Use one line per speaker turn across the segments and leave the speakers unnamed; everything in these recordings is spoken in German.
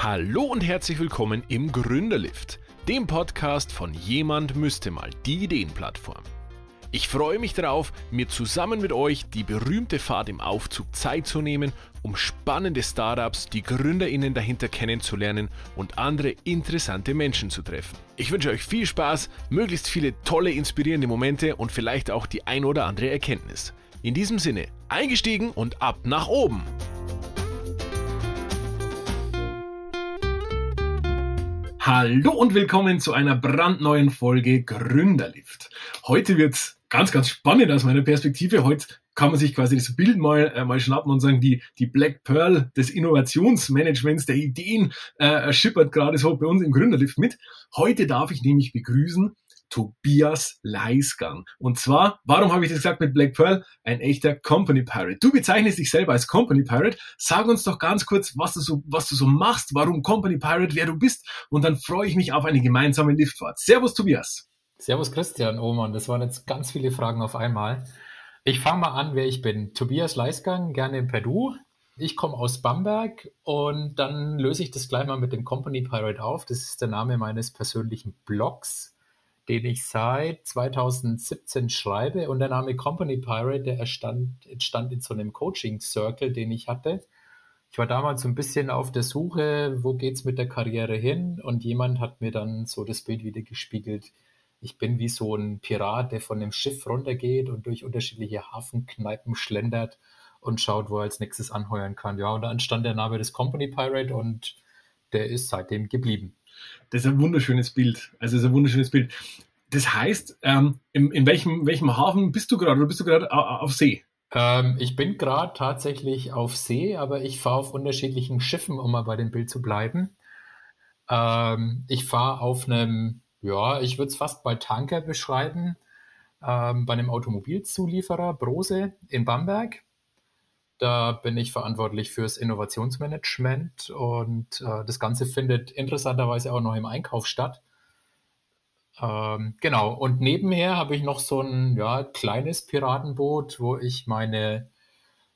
Hallo und herzlich willkommen im Gründerlift, dem Podcast von Jemand müsste mal die Ideenplattform. Ich freue mich darauf, mir zusammen mit euch die berühmte Fahrt im Aufzug Zeit zu nehmen, um spannende Startups, die Gründerinnen dahinter kennenzulernen und andere interessante Menschen zu treffen. Ich wünsche euch viel Spaß, möglichst viele tolle, inspirierende Momente und vielleicht auch die ein oder andere Erkenntnis. In diesem Sinne, eingestiegen und ab nach oben! Hallo und willkommen zu einer brandneuen Folge Gründerlift. Heute wird's ganz, ganz spannend aus meiner Perspektive. Heute kann man sich quasi das Bild mal, äh, mal schnappen und sagen, die, die Black Pearl des Innovationsmanagements, der Ideen, äh, schippert gerade so bei uns im Gründerlift mit. Heute darf ich nämlich begrüßen Tobias Leisgang. Und zwar, warum habe ich das gesagt mit Black Pearl? Ein echter Company Pirate. Du bezeichnest dich selber als Company Pirate. Sag uns doch ganz kurz, was du so, was du so machst, warum Company Pirate, wer du bist. Und dann freue ich mich auf eine gemeinsame Liftfahrt. Servus, Tobias.
Servus, Christian. Oh Mann, das waren jetzt ganz viele Fragen auf einmal. Ich fange mal an, wer ich bin. Tobias Leisgang, gerne in Peru. Ich komme aus Bamberg und dann löse ich das gleich mal mit dem Company Pirate auf. Das ist der Name meines persönlichen Blogs den ich seit 2017 schreibe. Und der Name Company Pirate, der entstand, in so einem Coaching-Circle, den ich hatte. Ich war damals so ein bisschen auf der Suche, wo geht's mit der Karriere hin? Und jemand hat mir dann so das Bild wieder gespiegelt. Ich bin wie so ein Pirat, der von dem Schiff runtergeht und durch unterschiedliche Hafenkneipen schlendert und schaut, wo er als nächstes anheuern kann. Ja, und da entstand der Name des Company Pirate und der ist seitdem geblieben.
Das ist ein wunderschönes Bild. Also das ist ein wunderschönes Bild. Das heißt, ähm, in, in welchem, welchem Hafen bist du gerade oder bist du gerade auf See?
Ähm, ich bin gerade tatsächlich auf See, aber ich fahre auf unterschiedlichen Schiffen, um mal bei dem Bild zu bleiben. Ähm, ich fahre auf einem, ja, ich würde es fast bei Tanker beschreiben, ähm, bei einem Automobilzulieferer Brose in Bamberg. Da bin ich verantwortlich fürs Innovationsmanagement und äh, das Ganze findet interessanterweise auch noch im Einkauf statt. Ähm, genau, und nebenher habe ich noch so ein ja, kleines Piratenboot, wo ich meine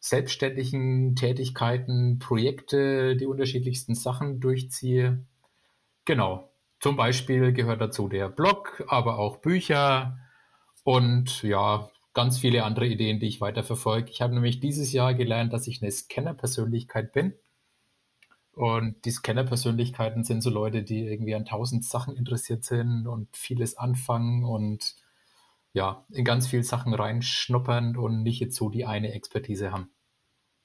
selbstständigen Tätigkeiten, Projekte, die unterschiedlichsten Sachen durchziehe. Genau, zum Beispiel gehört dazu der Blog, aber auch Bücher und ja, ganz viele andere Ideen, die ich weiterverfolge. Ich habe nämlich dieses Jahr gelernt, dass ich eine Scanner-Persönlichkeit bin. Und die Scanner-Persönlichkeiten sind so Leute, die irgendwie an tausend Sachen interessiert sind und vieles anfangen und ja, in ganz viele Sachen reinschnuppern und nicht jetzt so die eine Expertise haben.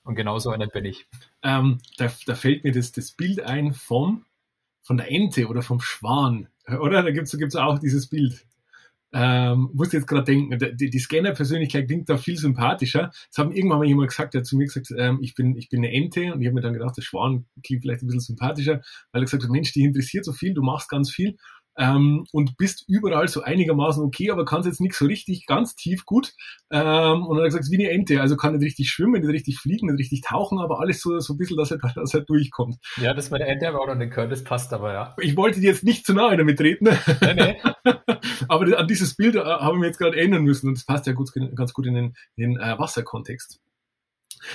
Und genau so einer bin ich.
Ähm, da, da, fällt mir das, das Bild ein vom, von der Ente oder vom Schwan. Oder? Da gibt es auch dieses Bild. Ähm, muss jetzt gerade denken, die, die Scanner-Persönlichkeit klingt da viel sympathischer. Das haben irgendwann mal jemand gesagt, der hat zu mir gesagt, ähm, ich bin, ich bin eine Ente und ich habe mir dann gedacht, der Schwan klingt vielleicht ein bisschen sympathischer, weil er gesagt hat, Mensch, dich interessiert so viel, du machst ganz viel ähm, und bist überall so einigermaßen okay, aber kannst jetzt nicht so richtig ganz tief gut. Ähm, und dann hat er gesagt, wie eine Ente, also kann nicht richtig schwimmen, nicht richtig fliegen, nicht richtig tauchen, aber alles so, so ein bisschen, dass er, dass er durchkommt.
Ja, das mit der Ente aber auch noch nicht gehört, das passt aber, ja.
Ich wollte dir jetzt nicht zu nahe damit treten. Nee, nee. aber an dieses Bild äh, habe ich mir jetzt gerade erinnern müssen und das passt ja gut, ganz gut in den, in den äh, Wasserkontext.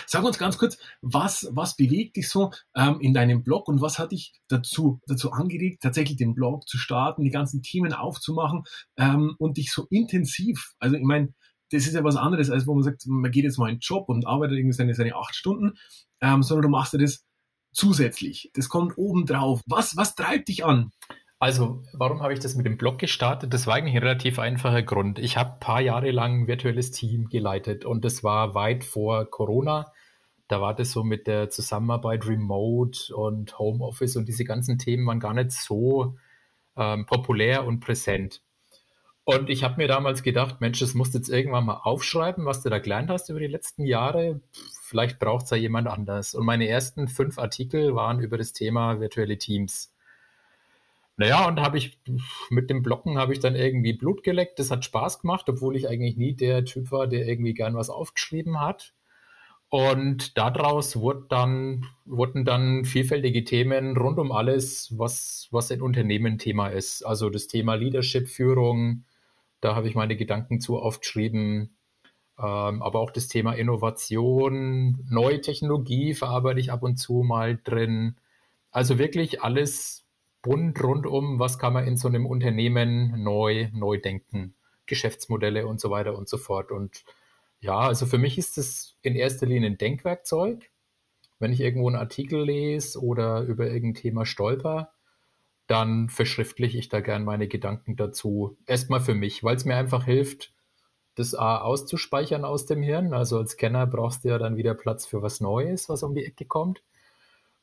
Sag uns ganz kurz, was, was bewegt dich so ähm, in deinem Blog und was hat dich dazu, dazu angeregt, tatsächlich den Blog zu starten, die ganzen Themen aufzumachen ähm, und dich so intensiv, also ich meine, das ist ja was anderes, als wo man sagt, man geht jetzt mal in den Job und arbeitet irgendwie seine, seine acht Stunden, ähm, sondern du machst ja das zusätzlich. Das kommt oben drauf. Was, was treibt dich an?
Also, warum habe ich das mit dem Blog gestartet? Das war eigentlich ein relativ einfacher Grund. Ich habe ein paar Jahre lang ein virtuelles Team geleitet und das war weit vor Corona. Da war das so mit der Zusammenarbeit Remote und Homeoffice und diese ganzen Themen waren gar nicht so ähm, populär und präsent. Und ich habe mir damals gedacht, Mensch, das musst du jetzt irgendwann mal aufschreiben, was du da gelernt hast über die letzten Jahre. Vielleicht braucht es ja jemand anders. Und meine ersten fünf Artikel waren über das Thema virtuelle Teams. Naja, und habe ich mit dem Blocken habe ich dann irgendwie Blut geleckt. Das hat Spaß gemacht, obwohl ich eigentlich nie der Typ war, der irgendwie gern was aufgeschrieben hat. Und daraus wurde dann, wurden dann vielfältige Themen rund um alles, was, was ein Unternehmen Thema ist. Also das Thema Leadership, Führung, da habe ich meine Gedanken zu aufgeschrieben. Ähm, aber auch das Thema Innovation, neue Technologie verarbeite ich ab und zu mal drin Also wirklich alles bunt rundum, was kann man in so einem Unternehmen neu, neu denken, Geschäftsmodelle und so weiter und so fort. Und ja, also für mich ist es in erster Linie ein Denkwerkzeug. Wenn ich irgendwo einen Artikel lese oder über irgendein Thema stolper, dann verschriftliche ich da gern meine Gedanken dazu. Erstmal für mich, weil es mir einfach hilft, das A auszuspeichern aus dem Hirn. Also als Scanner brauchst du ja dann wieder Platz für was Neues, was um die Ecke kommt.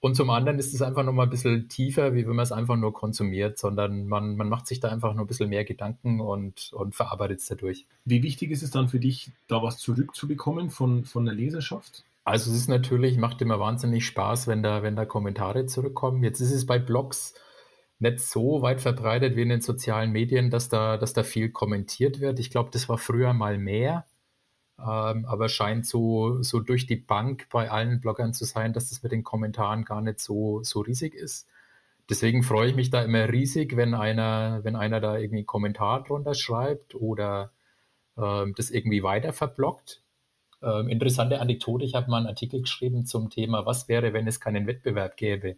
Und zum anderen ist es einfach nochmal ein bisschen tiefer, wie wenn man es einfach nur konsumiert, sondern man, man macht sich da einfach nur ein bisschen mehr Gedanken und, und verarbeitet es dadurch.
Wie wichtig ist es dann für dich, da was zurückzubekommen von, von der Leserschaft?
Also es ist natürlich, macht immer wahnsinnig Spaß, wenn da, wenn da Kommentare zurückkommen. Jetzt ist es bei Blogs nicht so weit verbreitet wie in den sozialen Medien, dass da, dass da viel kommentiert wird. Ich glaube, das war früher mal mehr, ähm, aber scheint so, so durch die Bank bei allen Bloggern zu sein, dass das mit den Kommentaren gar nicht so, so riesig ist. Deswegen freue ich mich da immer riesig, wenn einer, wenn einer da irgendwie einen Kommentar drunter schreibt oder ähm, das irgendwie weiter verblockt. Ähm, interessante Anekdote, ich habe mal einen Artikel geschrieben zum Thema, was wäre, wenn es keinen Wettbewerb gäbe.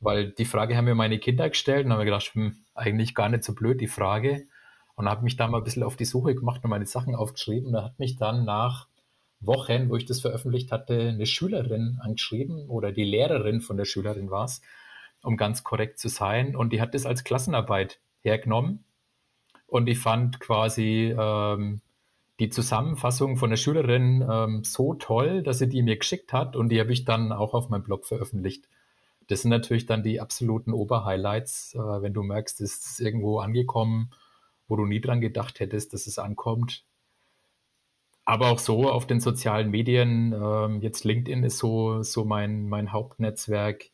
Weil die Frage haben mir meine Kinder gestellt und habe gedacht, hm, eigentlich gar nicht so blöd die Frage. Und habe mich da mal ein bisschen auf die Suche gemacht und meine Sachen aufgeschrieben. Da hat mich dann nach Wochen, wo ich das veröffentlicht hatte, eine Schülerin angeschrieben oder die Lehrerin von der Schülerin war es, um ganz korrekt zu sein. Und die hat das als Klassenarbeit hergenommen. Und ich fand quasi ähm, die Zusammenfassung von der Schülerin ähm, so toll, dass sie die mir geschickt hat. Und die habe ich dann auch auf meinem Blog veröffentlicht. Das sind natürlich dann die absoluten Oberhighlights, äh, wenn du merkst, es ist irgendwo angekommen, wo du nie dran gedacht hättest, dass es ankommt. Aber auch so auf den sozialen Medien, ähm, jetzt LinkedIn ist so, so mein, mein Hauptnetzwerk.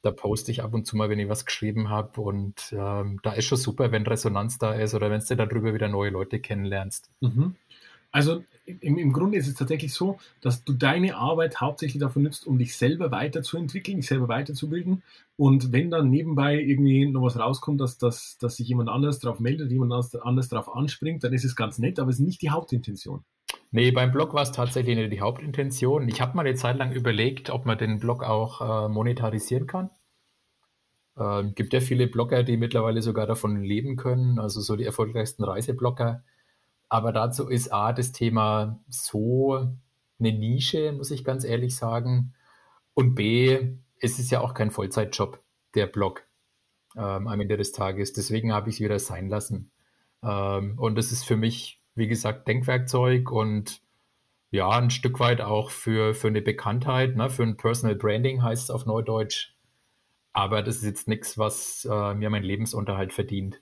Da poste ich ab und zu mal, wenn ich was geschrieben habe. Und ähm, da ist schon super, wenn Resonanz da ist oder wenn du darüber wieder neue Leute kennenlernst.
Mhm. Also im, im Grunde ist es tatsächlich so, dass du deine Arbeit hauptsächlich dafür nutzt, um dich selber weiterzuentwickeln, dich selber weiterzubilden. Und wenn dann nebenbei irgendwie noch was rauskommt, dass, dass, dass sich jemand anders darauf meldet, jemand anders darauf anspringt, dann ist es ganz nett, aber es ist nicht die Hauptintention.
Nee, beim Blog war es tatsächlich nicht die Hauptintention. Ich habe mal eine Zeit lang überlegt, ob man den Blog auch äh, monetarisieren kann. Ähm, gibt ja viele Blogger, die mittlerweile sogar davon leben können, also so die erfolgreichsten Reiseblogger aber dazu ist A, das Thema so eine Nische, muss ich ganz ehrlich sagen. Und B, es ist ja auch kein Vollzeitjob, der Blog ähm, am Ende des Tages. Deswegen habe ich es wieder sein lassen. Ähm, und das ist für mich, wie gesagt, Denkwerkzeug und ja, ein Stück weit auch für, für eine Bekanntheit, ne, für ein Personal Branding heißt es auf Neudeutsch. Aber das ist jetzt nichts, was äh, mir meinen Lebensunterhalt verdient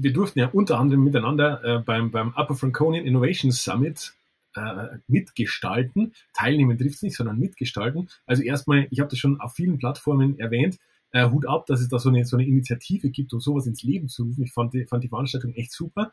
wir durften ja unter anderem miteinander äh, beim, beim Upper Franconian Innovation Summit äh, mitgestalten. Teilnehmen trifft es nicht, sondern mitgestalten. Also erstmal, ich habe das schon auf vielen Plattformen erwähnt, äh, Hut ab, dass es da so eine, so eine Initiative gibt, um sowas ins Leben zu rufen. Ich fand die, fand die Veranstaltung echt super.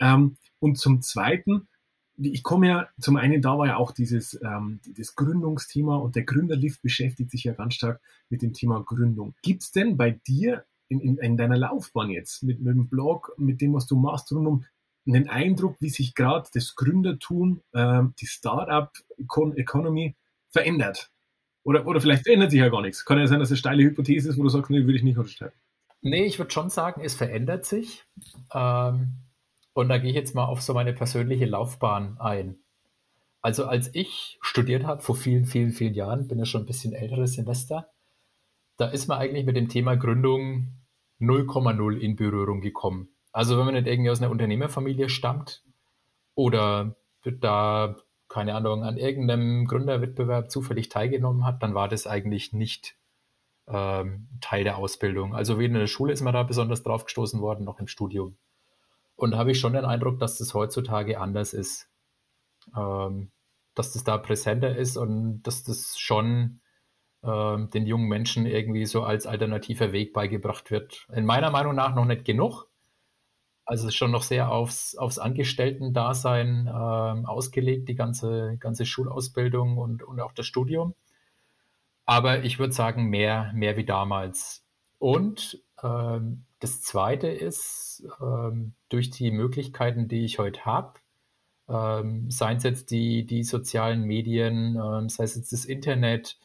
Ähm, und zum Zweiten, ich komme ja, zum einen, da war ja auch dieses ähm, das Gründungsthema und der Gründerlift beschäftigt sich ja ganz stark mit dem Thema Gründung. Gibt es denn bei dir in, in, in deiner Laufbahn jetzt, mit, mit dem Blog, mit dem, was du machst, rund um einen Eindruck, wie sich gerade das Gründertum, äh, die Startup-Economy verändert? Oder, oder vielleicht verändert sich ja gar nichts. Kann ja sein, dass es eine steile Hypothese ist, wo du sagst, nee, würde ich nicht unterstellen.
Nee, ich würde schon sagen, es verändert sich. Ähm, und da gehe ich jetzt mal auf so meine persönliche Laufbahn ein. Also als ich studiert habe, vor vielen, vielen, vielen Jahren, bin ja schon ein bisschen älteres Semester, da ist man eigentlich mit dem Thema Gründung 0,0 in Berührung gekommen. Also wenn man nicht irgendwie aus einer Unternehmerfamilie stammt oder da, keine Ahnung, an irgendeinem Gründerwettbewerb zufällig teilgenommen hat, dann war das eigentlich nicht ähm, Teil der Ausbildung. Also weder in der Schule ist man da besonders drauf gestoßen worden, noch im Studium. Und da habe ich schon den Eindruck, dass das heutzutage anders ist. Ähm, dass das da präsenter ist und dass das schon den jungen Menschen irgendwie so als alternativer Weg beigebracht wird. In meiner Meinung nach noch nicht genug. Also schon noch sehr aufs, aufs Angestellten-Dasein ähm, ausgelegt, die ganze, ganze Schulausbildung und, und auch das Studium. Aber ich würde sagen, mehr, mehr wie damals. Und ähm, das Zweite ist, ähm, durch die Möglichkeiten, die ich heute habe, ähm, seien es jetzt die, die sozialen Medien, ähm, sei es jetzt das Internet,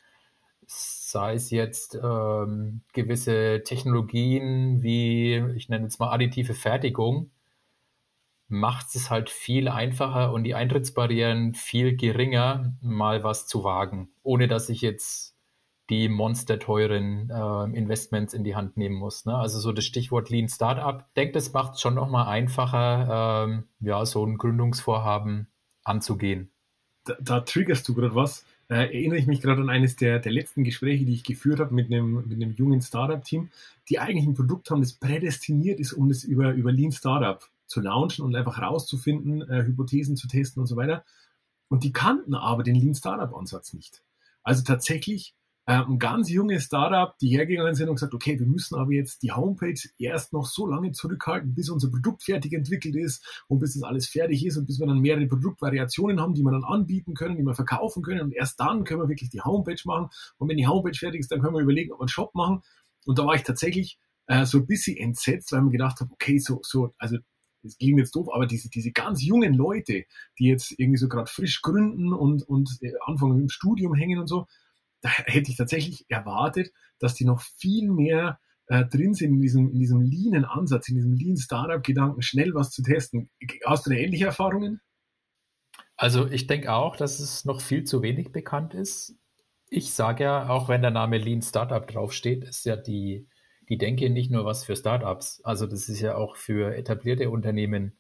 sei es jetzt ähm, gewisse Technologien wie, ich nenne jetzt mal additive Fertigung, macht es halt viel einfacher und die Eintrittsbarrieren viel geringer, mal was zu wagen, ohne dass ich jetzt die monsterteuren äh, Investments in die Hand nehmen muss. Ne? Also so das Stichwort Lean Startup. Ich denke, das macht es schon nochmal einfacher, ähm, ja, so ein Gründungsvorhaben anzugehen.
Da, da triggerst du gerade was. Äh, erinnere ich mich gerade an eines der, der letzten Gespräche, die ich geführt habe mit einem, mit einem jungen Startup-Team, die eigentlich ein Produkt haben, das prädestiniert ist, um das über, über Lean Startup zu launchen und einfach rauszufinden, äh, Hypothesen zu testen und so weiter. Und die kannten aber den Lean Startup Ansatz nicht. Also tatsächlich ein ganz junges Startup, die hergegangen sind und gesagt, okay, wir müssen aber jetzt die Homepage erst noch so lange zurückhalten, bis unser Produkt fertig entwickelt ist und bis das alles fertig ist und bis wir dann mehrere Produktvariationen haben, die wir dann anbieten können, die wir verkaufen können. Und erst dann können wir wirklich die Homepage machen. Und wenn die Homepage fertig ist, dann können wir überlegen, ob wir einen Shop machen. Und da war ich tatsächlich äh, so ein bisschen entsetzt, weil man gedacht habe, okay, so, so, also das klingt jetzt doof, aber diese, diese ganz jungen Leute, die jetzt irgendwie so gerade frisch gründen und, und äh, anfangen im Studium hängen und so, da hätte ich tatsächlich erwartet, dass die noch viel mehr äh, drin sind in diesem, in diesem leanen Ansatz, in diesem lean Startup-Gedanken, schnell was zu testen. Hast du da ähnliche Erfahrungen?
Also ich denke auch, dass es noch viel zu wenig bekannt ist. Ich sage ja, auch wenn der Name Lean Startup draufsteht, ist ja die, die denke nicht nur was für Startups. Also das ist ja auch für etablierte Unternehmen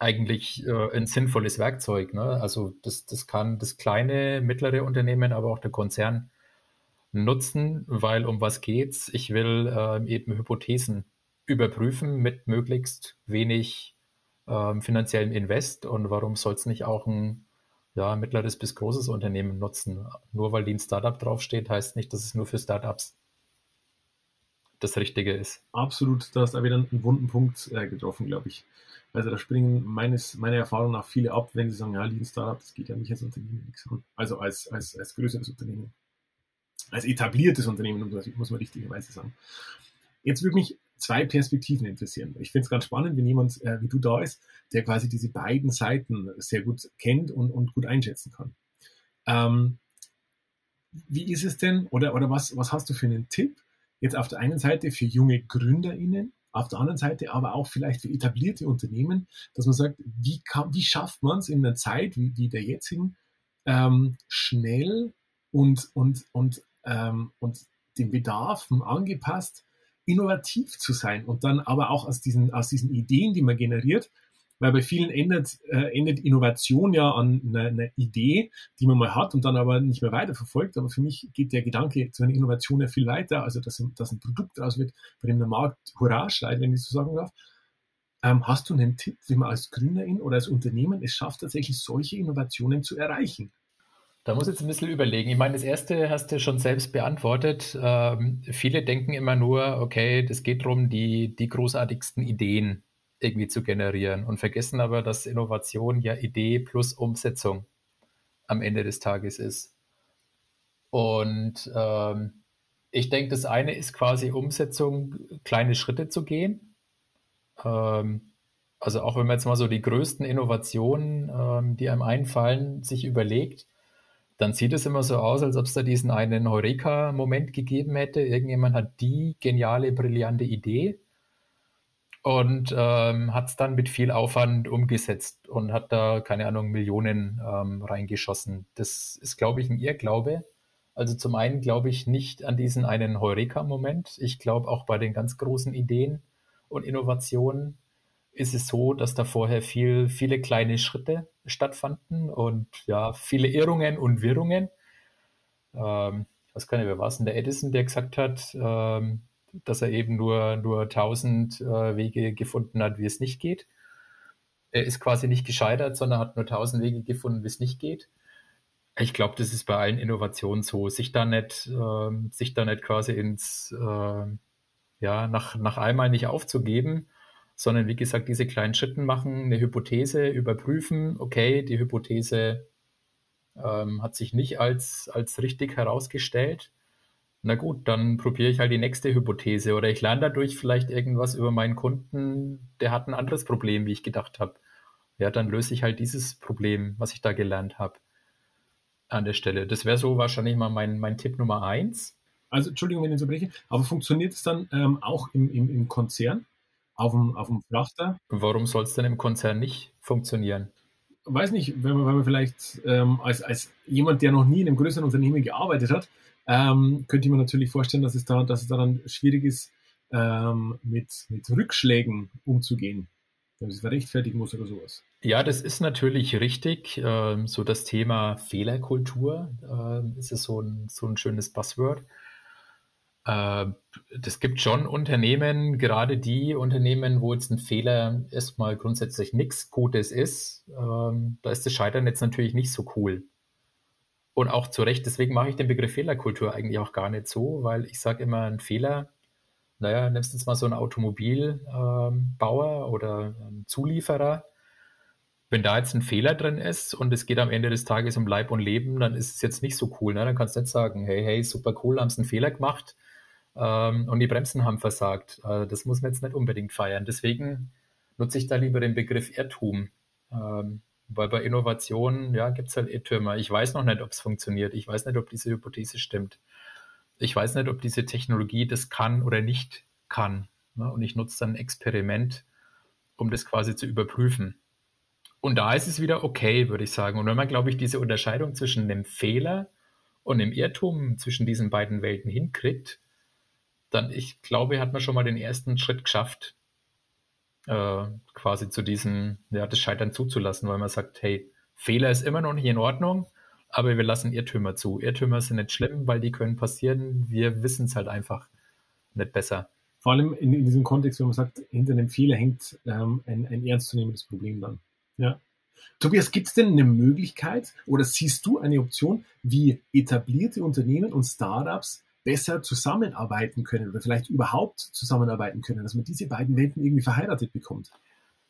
eigentlich äh, ein sinnvolles Werkzeug. Ne? Also das, das kann das kleine, mittlere Unternehmen, aber auch der Konzern nutzen, weil um was geht's? Ich will äh, eben Hypothesen überprüfen mit möglichst wenig äh, finanziellem Invest. Und warum soll es nicht auch ein ja, mittleres bis großes Unternehmen nutzen? Nur weil die ein Startup draufsteht, heißt nicht, dass es nur für Startups das Richtige ist.
Absolut, da hast du wieder einen wunden Punkt äh, getroffen, glaube ich. Also da springen meines, meiner Erfahrung nach viele ab, wenn sie sagen, ja, Lean Startup, das geht ja nicht als Unternehmen nichts an. Also als, als, als größeres Unternehmen. Als etabliertes Unternehmen, muss man richtigerweise sagen. Jetzt würde mich zwei Perspektiven interessieren. Ich finde es ganz spannend, wenn jemand äh, wie du da ist, der quasi diese beiden Seiten sehr gut kennt und, und gut einschätzen kann. Ähm, wie ist es denn, oder, oder was, was hast du für einen Tipp, Jetzt auf der einen Seite für junge GründerInnen, auf der anderen Seite aber auch vielleicht für etablierte Unternehmen, dass man sagt, wie, kann, wie schafft man es in einer Zeit wie, wie der jetzigen, ähm, schnell und, und, und, ähm, und den Bedarfen angepasst, innovativ zu sein und dann aber auch aus diesen, aus diesen Ideen, die man generiert, weil bei vielen endet, äh, endet Innovation ja an einer, einer Idee, die man mal hat und dann aber nicht mehr weiterverfolgt. Aber für mich geht der Gedanke zu einer Innovation ja viel weiter, also dass, dass ein Produkt daraus wird, bei dem der Markt Hurra schreit, wenn ich so sagen darf. Ähm, hast du einen Tipp, wie man als Gründerin oder als Unternehmen es schafft, tatsächlich solche Innovationen zu erreichen?
Da muss ich jetzt ein bisschen überlegen. Ich meine, das erste hast du schon selbst beantwortet. Ähm, viele denken immer nur, okay, das geht darum, die, die großartigsten Ideen irgendwie zu generieren und vergessen aber, dass Innovation ja Idee plus Umsetzung am Ende des Tages ist. Und ähm, ich denke, das eine ist quasi Umsetzung, kleine Schritte zu gehen. Ähm, also auch wenn man jetzt mal so die größten Innovationen, ähm, die einem einfallen, sich überlegt, dann sieht es immer so aus, als ob es da diesen einen Heureka-Moment gegeben hätte. Irgendjemand hat die geniale, brillante Idee und ähm, hat es dann mit viel Aufwand umgesetzt und hat da, keine Ahnung, Millionen ähm, reingeschossen. Das ist, glaube ich, ein Irrglaube. Also zum einen glaube ich nicht an diesen einen Heureka-Moment. Ich glaube auch bei den ganz großen Ideen und Innovationen ist es so, dass da vorher viel, viele kleine Schritte stattfanden und ja, viele Irrungen und Wirrungen. Ähm, ich weiß gar nicht, wer war es denn, der Edison, der gesagt hat, ähm, dass er eben nur, nur 1000 äh, Wege gefunden hat, wie es nicht geht. Er ist quasi nicht gescheitert, sondern hat nur 1000 Wege gefunden, wie es nicht geht. Ich glaube, das ist bei allen Innovationen so, sich da nicht, äh, sich da nicht quasi ins, äh, ja, nach, nach einmal nicht aufzugeben, sondern wie gesagt, diese kleinen Schritten machen, eine Hypothese überprüfen, okay, die Hypothese ähm, hat sich nicht als, als richtig herausgestellt na gut, dann probiere ich halt die nächste Hypothese oder ich lerne dadurch vielleicht irgendwas über meinen Kunden, der hat ein anderes Problem, wie ich gedacht habe. Ja, dann löse ich halt dieses Problem, was ich da gelernt habe. an der Stelle. Das wäre so wahrscheinlich mal mein, mein Tipp Nummer eins.
Also, Entschuldigung, wenn ich so breche, aber funktioniert es dann ähm, auch im, im, im Konzern, auf dem, auf dem Frachter?
Warum soll es denn im Konzern nicht funktionieren?
Weiß nicht, wenn man, wenn man vielleicht ähm, als, als jemand, der noch nie in einem größeren Unternehmen gearbeitet hat, ähm, könnte ich mir natürlich vorstellen, dass es da, dass es da dann schwierig ist, ähm, mit, mit Rückschlägen umzugehen, wenn man sich rechtfertigen muss oder sowas.
Ja, das ist natürlich richtig. Ähm, so das Thema Fehlerkultur äh, ist es so ein, so ein schönes Buzzword. Äh, das gibt schon Unternehmen, gerade die Unternehmen, wo jetzt ein Fehler erstmal grundsätzlich nichts Gutes ist, ähm, da ist das Scheitern jetzt natürlich nicht so cool. Und auch zu Recht, deswegen mache ich den Begriff Fehlerkultur eigentlich auch gar nicht so, weil ich sage immer, ein Fehler, naja, nimmst du jetzt mal so einen Automobilbauer ähm, oder einen Zulieferer, wenn da jetzt ein Fehler drin ist und es geht am Ende des Tages um Leib und Leben, dann ist es jetzt nicht so cool. Ne? Dann kannst du nicht sagen, hey, hey, super cool, haben sie einen Fehler gemacht ähm, und die Bremsen haben versagt. Äh, das muss man jetzt nicht unbedingt feiern. Deswegen nutze ich da lieber den Begriff Irrtum. Ähm, weil bei Innovationen, ja, gibt es halt Irrtümer. Ich weiß noch nicht, ob es funktioniert. Ich weiß nicht, ob diese Hypothese stimmt. Ich weiß nicht, ob diese Technologie das kann oder nicht kann. Ne? Und ich nutze dann ein Experiment, um das quasi zu überprüfen. Und da ist es wieder okay, würde ich sagen. Und wenn man, glaube ich, diese Unterscheidung zwischen dem Fehler und dem Irrtum zwischen diesen beiden Welten hinkriegt, dann, ich glaube, hat man schon mal den ersten Schritt geschafft, äh, quasi zu diesem, ja, das Scheitern zuzulassen, weil man sagt, hey, Fehler ist immer noch nicht in Ordnung, aber wir lassen Irrtümer zu. Irrtümer sind nicht schlimm, weil die können passieren. Wir wissen es halt einfach nicht besser.
Vor allem in, in, diesem Kontext, wenn man sagt, hinter einem Fehler hängt ähm, ein, ein ernstzunehmendes Problem dann. Ja. Tobias, gibt es denn eine Möglichkeit oder siehst du eine Option, wie etablierte Unternehmen und Startups besser zusammenarbeiten können oder vielleicht überhaupt zusammenarbeiten können, dass man diese beiden Welten irgendwie verheiratet bekommt?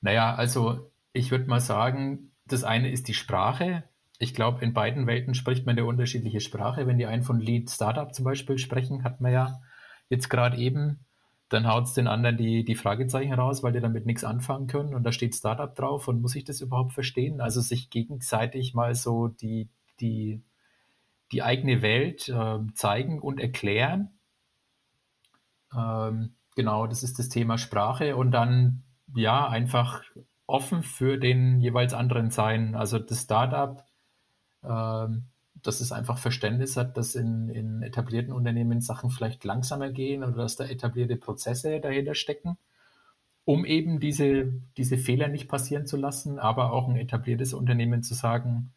Naja, also ich würde mal sagen, das eine ist die Sprache. Ich glaube, in beiden Welten spricht man eine unterschiedliche Sprache. Wenn die einen von Lead Startup zum Beispiel sprechen, hat man ja jetzt gerade eben, dann haut es den anderen die, die Fragezeichen raus, weil die damit nichts anfangen können und da steht Startup drauf und muss ich das überhaupt verstehen? Also sich gegenseitig mal so die, die die eigene Welt äh, zeigen und erklären. Ähm, genau, das ist das Thema Sprache und dann ja einfach offen für den jeweils anderen sein. Also das Startup, ähm, dass es einfach Verständnis hat, dass in, in etablierten Unternehmen Sachen vielleicht langsamer gehen oder dass da etablierte Prozesse dahinter stecken, um eben diese, diese Fehler nicht passieren zu lassen, aber auch ein etabliertes Unternehmen zu sagen,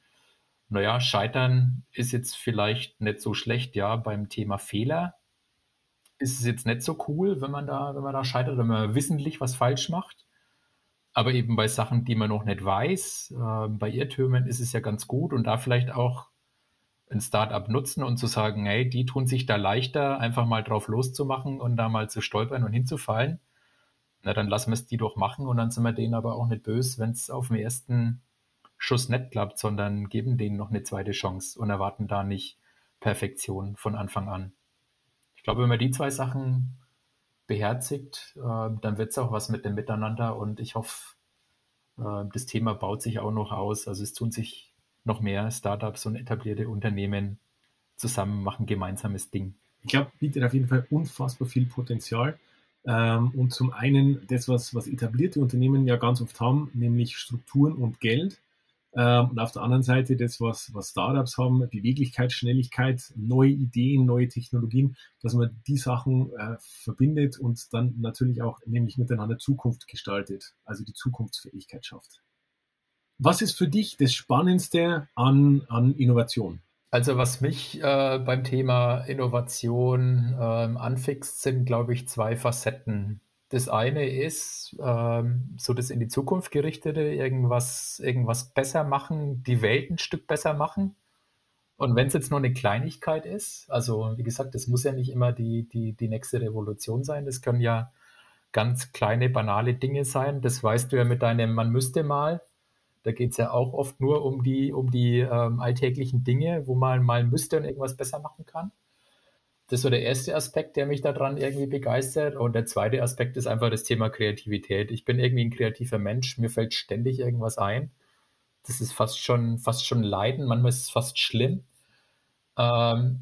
naja, Scheitern ist jetzt vielleicht nicht so schlecht, ja, beim Thema Fehler ist es jetzt nicht so cool, wenn man da, wenn man da scheitert, wenn man wissentlich was falsch macht. Aber eben bei Sachen, die man noch nicht weiß, äh, bei Irrtümern ist es ja ganz gut und da vielleicht auch ein Startup nutzen und zu sagen, hey, die tun sich da leichter, einfach mal drauf loszumachen und da mal zu stolpern und hinzufallen. Na, dann lassen wir es die doch machen und dann sind wir denen aber auch nicht böse, wenn es auf dem ersten Schuss nicht klappt, sondern geben denen noch eine zweite Chance und erwarten da nicht Perfektion von Anfang an. Ich glaube, wenn man die zwei Sachen beherzigt, äh, dann wird es auch was mit dem Miteinander und ich hoffe, äh, das Thema baut sich auch noch aus. Also es tun sich noch mehr Startups und etablierte Unternehmen zusammen, machen gemeinsames Ding.
Ich glaube, bietet auf jeden Fall unfassbar viel Potenzial. Ähm, und zum einen das, was, was etablierte Unternehmen ja ganz oft haben, nämlich Strukturen und Geld. Ähm, und auf der anderen Seite das, was, was Startups haben, Beweglichkeit, Schnelligkeit, neue Ideen, neue Technologien, dass man die Sachen äh, verbindet und dann natürlich auch nämlich miteinander Zukunft gestaltet, also die Zukunftsfähigkeit schafft. Was ist für dich das Spannendste an, an Innovation?
Also was mich äh, beim Thema Innovation äh, anfixt, sind, glaube ich, zwei Facetten. Das eine ist ähm, so das in die Zukunft gerichtete, irgendwas, irgendwas besser machen, die Welt ein Stück besser machen. Und wenn es jetzt nur eine Kleinigkeit ist, also wie gesagt, das muss ja nicht immer die, die, die nächste Revolution sein, das können ja ganz kleine, banale Dinge sein. Das weißt du ja mit deinem Man müsste mal. Da geht es ja auch oft nur um die, um die ähm, alltäglichen Dinge, wo man mal müsste und irgendwas besser machen kann. Das ist so der erste Aspekt, der mich daran irgendwie begeistert. Und der zweite Aspekt ist einfach das Thema Kreativität. Ich bin irgendwie ein kreativer Mensch, mir fällt ständig irgendwas ein. Das ist fast schon, fast schon Leiden, manchmal ist es fast schlimm. Ähm,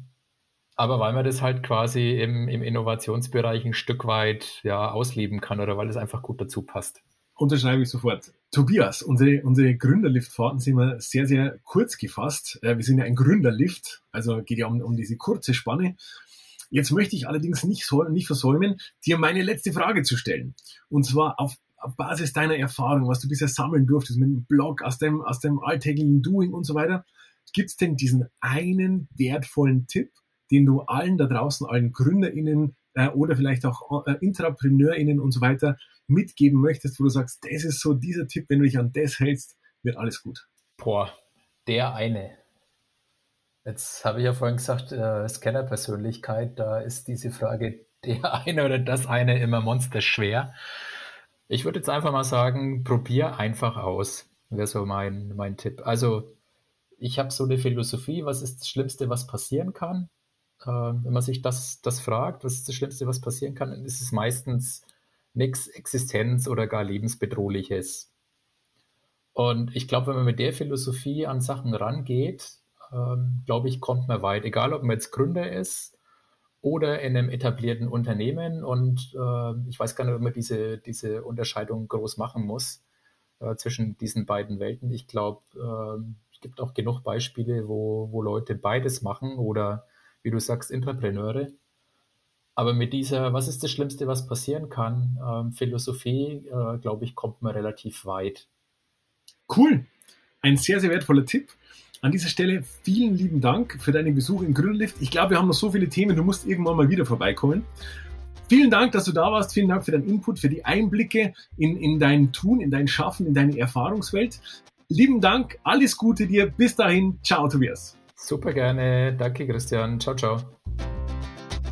aber weil man das halt quasi im, im Innovationsbereich ein Stück weit ja, ausleben kann oder weil es einfach gut dazu passt.
Unterschreibe ich sofort. Tobias, unsere, unsere Gründerliftfahrten sind immer sehr, sehr kurz gefasst. Wir sind ja ein Gründerlift, also geht ja um, um diese kurze Spanne. Jetzt möchte ich allerdings nicht, nicht versäumen, dir meine letzte Frage zu stellen. Und zwar auf, Basis deiner Erfahrung, was du bisher sammeln durftest mit dem Blog, aus dem, aus dem alltäglichen Doing und so weiter. Gibt es denn diesen einen wertvollen Tipp, den du allen da draußen, allen GründerInnen äh, oder vielleicht auch äh, IntrapreneurInnen und so weiter mitgeben möchtest, wo du sagst, das ist so dieser Tipp, wenn du dich an das hältst, wird alles gut?
Boah, der eine. Jetzt habe ich ja vorhin gesagt, äh, Scanner-Persönlichkeit, da ist diese Frage der eine oder das eine immer monsterschwer. Ich würde jetzt einfach mal sagen, probier einfach aus, wäre so mein, mein Tipp. Also, ich habe so eine Philosophie, was ist das Schlimmste, was passieren kann? Äh, wenn man sich das, das fragt, was ist das Schlimmste, was passieren kann, dann ist es meistens nichts Existenz- oder gar lebensbedrohliches. Und ich glaube, wenn man mit der Philosophie an Sachen rangeht, ähm, glaube ich, kommt man weit. Egal, ob man jetzt Gründer ist oder in einem etablierten Unternehmen. Und äh, ich weiß gar nicht, ob man diese, diese Unterscheidung groß machen muss äh, zwischen diesen beiden Welten. Ich glaube, äh, es gibt auch genug Beispiele, wo, wo Leute beides machen oder wie du sagst, Intrapreneure. Aber mit dieser, was ist das Schlimmste, was passieren kann, ähm, Philosophie, äh, glaube ich, kommt man relativ weit.
Cool. Ein sehr, sehr wertvoller Tipp. An dieser Stelle vielen lieben Dank für deinen Besuch im Grünlift. Ich glaube, wir haben noch so viele Themen, du musst irgendwann mal wieder vorbeikommen. Vielen Dank, dass du da warst. Vielen Dank für deinen Input, für die Einblicke in, in dein Tun, in dein Schaffen, in deine Erfahrungswelt. Lieben Dank, alles Gute dir. Bis dahin, ciao, Tobias.
Super gerne. Danke, Christian. Ciao, ciao.